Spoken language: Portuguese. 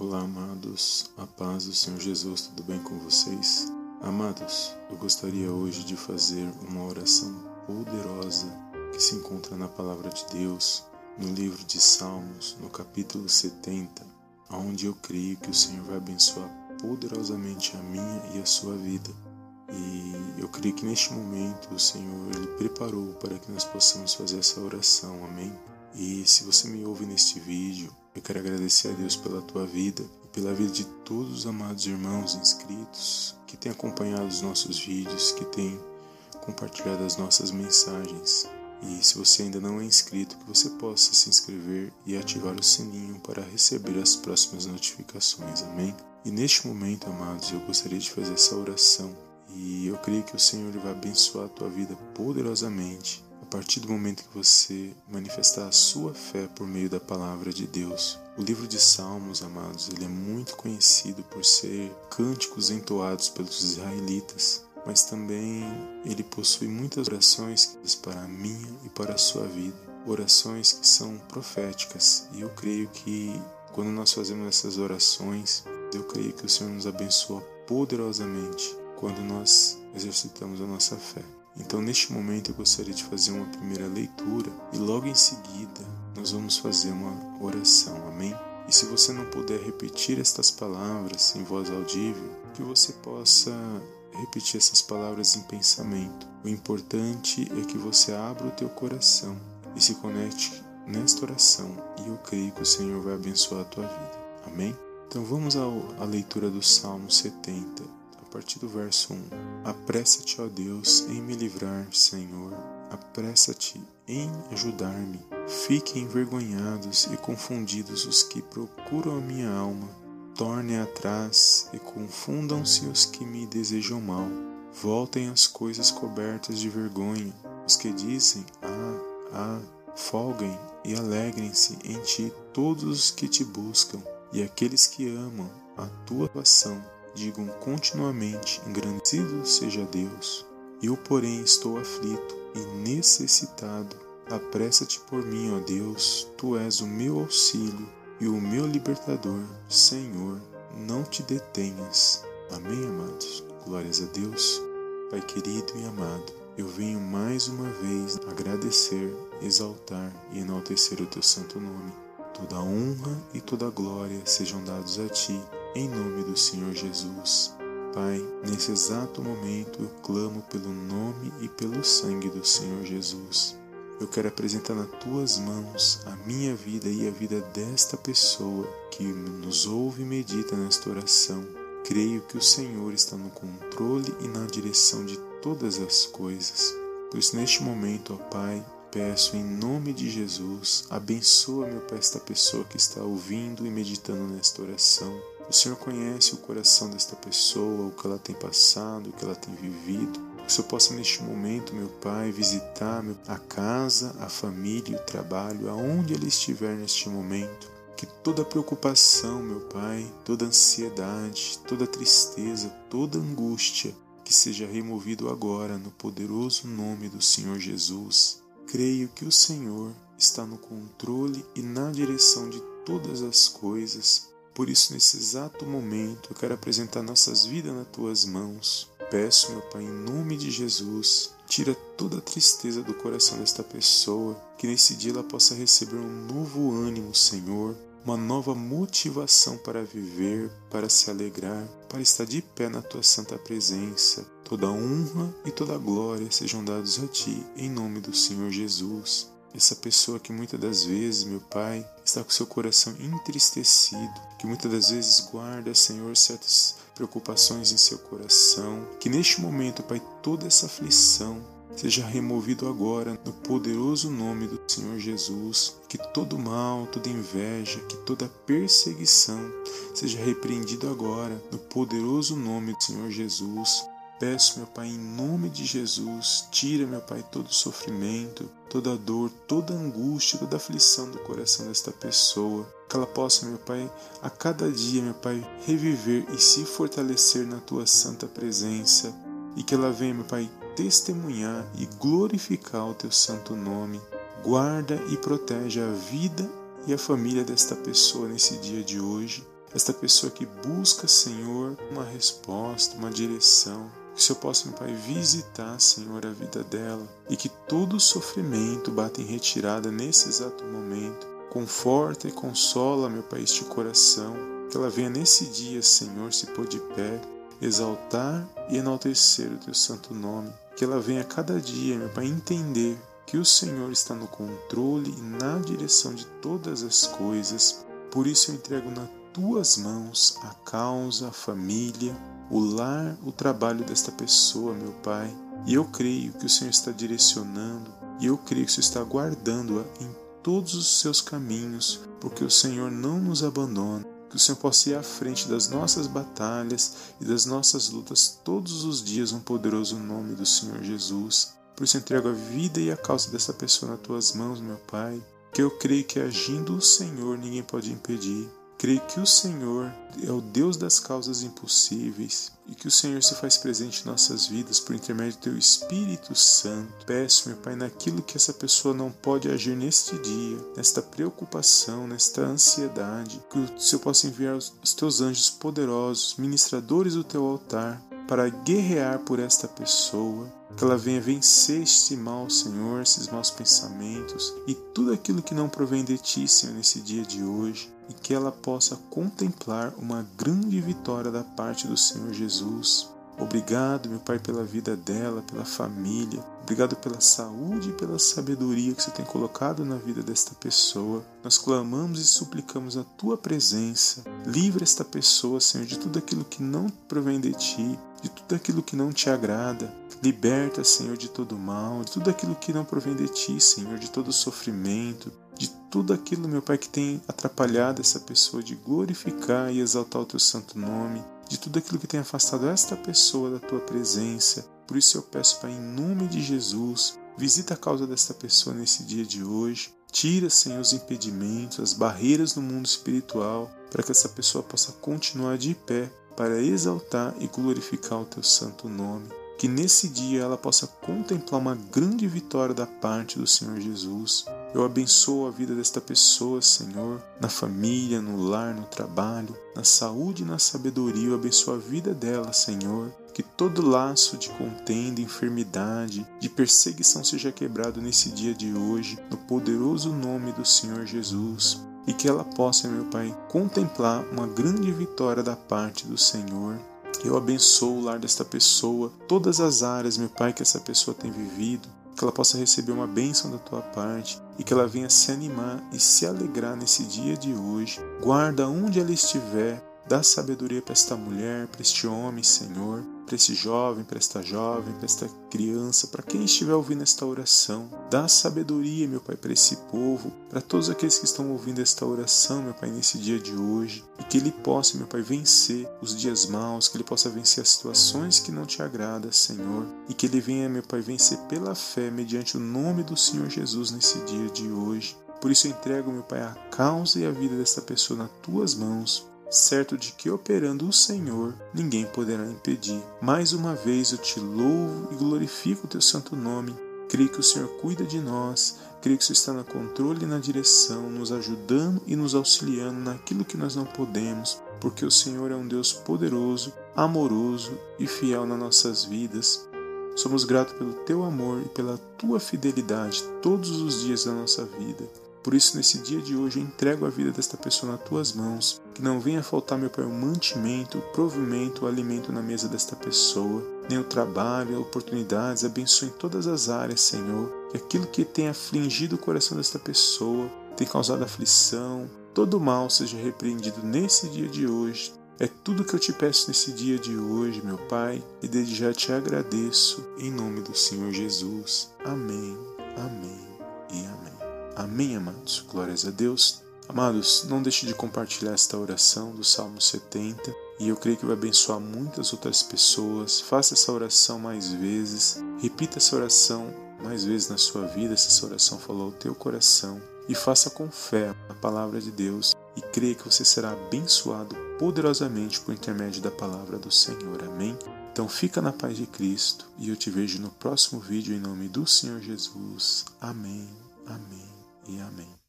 Olá, amados, a paz do Senhor Jesus, tudo bem com vocês? Amados, eu gostaria hoje de fazer uma oração poderosa que se encontra na palavra de Deus, no livro de Salmos, no capítulo 70, onde eu creio que o Senhor vai abençoar poderosamente a minha e a sua vida. E eu creio que neste momento o Senhor ele preparou para que nós possamos fazer essa oração, amém? E se você me ouve neste vídeo, eu quero agradecer a Deus pela tua vida e pela vida de todos os amados irmãos inscritos que têm acompanhado os nossos vídeos, que têm compartilhado as nossas mensagens. E se você ainda não é inscrito, que você possa se inscrever e ativar o sininho para receber as próximas notificações. Amém? E neste momento, amados, eu gostaria de fazer essa oração. E eu creio que o Senhor vai abençoar a tua vida poderosamente partir do momento que você manifestar a sua fé por meio da palavra de Deus. O livro de Salmos, amados, ele é muito conhecido por ser cânticos entoados pelos israelitas, mas também ele possui muitas orações para a minha e para a sua vida, orações que são proféticas, e eu creio que quando nós fazemos essas orações, eu creio que o Senhor nos abençoa poderosamente quando nós exercitamos a nossa fé. Então, neste momento, eu gostaria de fazer uma primeira leitura e logo em seguida nós vamos fazer uma oração, amém? E se você não puder repetir estas palavras em voz audível, que você possa repetir essas palavras em pensamento. O importante é que você abra o teu coração e se conecte nesta oração, e eu creio que o Senhor vai abençoar a tua vida. Amém? Então vamos à leitura do Salmo 70 a partir do verso 1. Apressa-te, ó Deus, em me livrar, Senhor. Apressa-te em ajudar-me. Fiquem envergonhados e confundidos os que procuram a minha alma. Tornem atrás e confundam-se os que me desejam mal. Voltem as coisas cobertas de vergonha, os que dizem: Ah, ah, folguem e alegrem-se em ti todos os que te buscam, e aqueles que amam a tua ação digam continuamente: Engrandecido seja Deus. Eu, porém, estou aflito e necessitado. Apressa-te por mim, ó Deus, tu és o meu auxílio e o meu libertador. Senhor, não te detenhas. Amém, amados? Glórias a Deus. Pai querido e amado, eu venho mais uma vez agradecer, exaltar e enaltecer o teu santo nome. Toda honra e toda glória sejam dados a ti em nome do Senhor Jesus. Pai, nesse exato momento eu clamo pelo nome e pelo sangue do Senhor Jesus. Eu quero apresentar nas tuas mãos a minha vida e a vida desta pessoa que nos ouve e medita nesta oração. Creio que o Senhor está no controle e na direção de todas as coisas. Pois neste momento, ó Pai, peço em nome de Jesus, abençoa, meu Pai, esta pessoa que está ouvindo e meditando nesta oração. O Senhor conhece o coração desta pessoa, o que ela tem passado, o que ela tem vivido. Que o Senhor possa neste momento, meu Pai, visitar a casa, a família, o trabalho, aonde ela estiver neste momento. Que toda preocupação, meu Pai, toda ansiedade, toda tristeza, toda angústia, que seja removido agora no poderoso nome do Senhor Jesus. Creio que o Senhor está no controle e na direção de todas as coisas por isso, nesse exato momento, eu quero apresentar nossas vidas nas tuas mãos. Peço, meu Pai, em nome de Jesus, tira toda a tristeza do coração desta pessoa, que nesse dia ela possa receber um novo ânimo, Senhor, uma nova motivação para viver, para se alegrar, para estar de pé na tua santa presença. Toda honra e toda glória sejam dados a ti, em nome do Senhor Jesus. Essa pessoa que muitas das vezes, meu Pai, está com seu coração entristecido, que muitas das vezes guarda, Senhor, certas preocupações em seu coração, que neste momento, Pai, toda essa aflição seja removido agora no poderoso nome do Senhor Jesus, que todo mal, toda inveja, que toda perseguição seja repreendido agora no poderoso nome do Senhor Jesus, Peço, meu Pai, em nome de Jesus, tira, meu Pai, todo o sofrimento, toda a dor, toda a angústia, toda a aflição do coração desta pessoa. Que ela possa, meu Pai, a cada dia, meu Pai, reviver e se fortalecer na tua santa presença. E que ela venha, meu Pai, testemunhar e glorificar o teu santo nome. Guarda e protege a vida e a família desta pessoa nesse dia de hoje. esta pessoa que busca, Senhor, uma resposta, uma direção. Que Senhor possa, meu Pai, visitar, Senhor, a vida dela e que todo sofrimento bata em retirada nesse exato momento. Conforta e consola, meu Pai, este coração. Que ela venha nesse dia, Senhor, se pôr de pé, exaltar e enaltecer o teu santo nome. Que ela venha cada dia, meu Pai, entender que o Senhor está no controle e na direção de todas as coisas. Por isso eu entrego nas tuas mãos a causa, a família, o lar, o trabalho desta pessoa, meu Pai. E eu creio que o Senhor está direcionando, e eu creio que o Senhor está guardando-a em todos os seus caminhos, porque o Senhor não nos abandona. Que o Senhor possa ir à frente das nossas batalhas e das nossas lutas todos os dias, no poderoso nome do Senhor Jesus. Por isso entrego a vida e a causa dessa pessoa nas tuas mãos, meu Pai, que eu creio que agindo o Senhor ninguém pode impedir. Creio que o Senhor é o Deus das causas impossíveis e que o Senhor se faz presente em nossas vidas por intermédio do teu Espírito Santo. Peço, meu Pai, naquilo que essa pessoa não pode agir neste dia, nesta preocupação, nesta ansiedade, que o Senhor possa enviar os teus anjos poderosos, ministradores do teu altar, para guerrear por esta pessoa, que ela venha vencer este mal, Senhor, esses maus pensamentos e tudo aquilo que não provém de ti, Senhor, nesse dia de hoje, e que ela possa contemplar uma grande vitória da parte do Senhor Jesus. Obrigado, meu Pai, pela vida dela, pela família. Obrigado pela saúde e pela sabedoria que você tem colocado na vida desta pessoa. Nós clamamos e suplicamos a tua presença. Livra esta pessoa, Senhor, de tudo aquilo que não provém de ti, de tudo aquilo que não te agrada. Liberta, Senhor, de todo mal, de tudo aquilo que não provém de ti, Senhor, de todo sofrimento, de tudo aquilo, meu Pai, que tem atrapalhado essa pessoa de glorificar e exaltar o teu santo nome de tudo aquilo que tem afastado esta pessoa da tua presença. Por isso eu peço, Pai, em nome de Jesus, visita a causa desta pessoa nesse dia de hoje. Tira, Senhor, os impedimentos, as barreiras no mundo espiritual, para que essa pessoa possa continuar de pé para exaltar e glorificar o teu santo nome. Que nesse dia ela possa contemplar uma grande vitória da parte do Senhor Jesus. Eu abençoo a vida desta pessoa, Senhor, na família, no lar, no trabalho, na saúde e na sabedoria. Eu abençoo a vida dela, Senhor. Que todo laço de contenda, enfermidade, de perseguição seja quebrado nesse dia de hoje, no poderoso nome do Senhor Jesus. E que ela possa, meu Pai, contemplar uma grande vitória da parte do Senhor. Eu abençoo o lar desta pessoa, todas as áreas, meu Pai, que essa pessoa tem vivido, que ela possa receber uma bênção da tua parte e que ela venha se animar e se alegrar nesse dia de hoje. Guarda onde ela estiver, dá sabedoria para esta mulher, para este homem, Senhor para esse jovem, para esta jovem, para esta criança, para quem estiver ouvindo esta oração. Dá sabedoria, meu Pai, para esse povo, para todos aqueles que estão ouvindo esta oração, meu Pai, nesse dia de hoje. E que ele possa, meu Pai, vencer os dias maus, que ele possa vencer as situações que não te agradam, Senhor. E que ele venha, meu Pai, vencer pela fé, mediante o nome do Senhor Jesus nesse dia de hoje. Por isso eu entrego, meu Pai, a causa e a vida desta pessoa nas tuas mãos certo de que operando o Senhor, ninguém poderá impedir. Mais uma vez eu te louvo e glorifico o teu santo nome. Creio que o Senhor cuida de nós, creio que o Senhor está no controle e na direção, nos ajudando e nos auxiliando naquilo que nós não podemos, porque o Senhor é um Deus poderoso, amoroso e fiel nas nossas vidas. Somos gratos pelo teu amor e pela tua fidelidade todos os dias da nossa vida. Por isso, nesse dia de hoje, eu entrego a vida desta pessoa nas tuas mãos. Que não venha faltar, meu Pai, o mantimento, o provimento, o alimento na mesa desta pessoa, nem o trabalho, oportunidades. Abençoe em todas as áreas, Senhor. Que aquilo que tem afligido o coração desta pessoa, tem causado aflição, todo mal seja repreendido nesse dia de hoje. É tudo que eu te peço nesse dia de hoje, meu Pai, e desde já te agradeço, em nome do Senhor Jesus. Amém, amém e amém. Amém, amados. Glórias a Deus. Amados, não deixe de compartilhar esta oração do Salmo 70 e eu creio que vai abençoar muitas outras pessoas. Faça essa oração mais vezes, repita essa oração mais vezes na sua vida, se essa oração falou ao teu coração e faça com fé a palavra de Deus e creia que você será abençoado poderosamente por intermédio da palavra do Senhor. Amém? Então fica na paz de Cristo e eu te vejo no próximo vídeo em nome do Senhor Jesus. Amém. Amém e amém.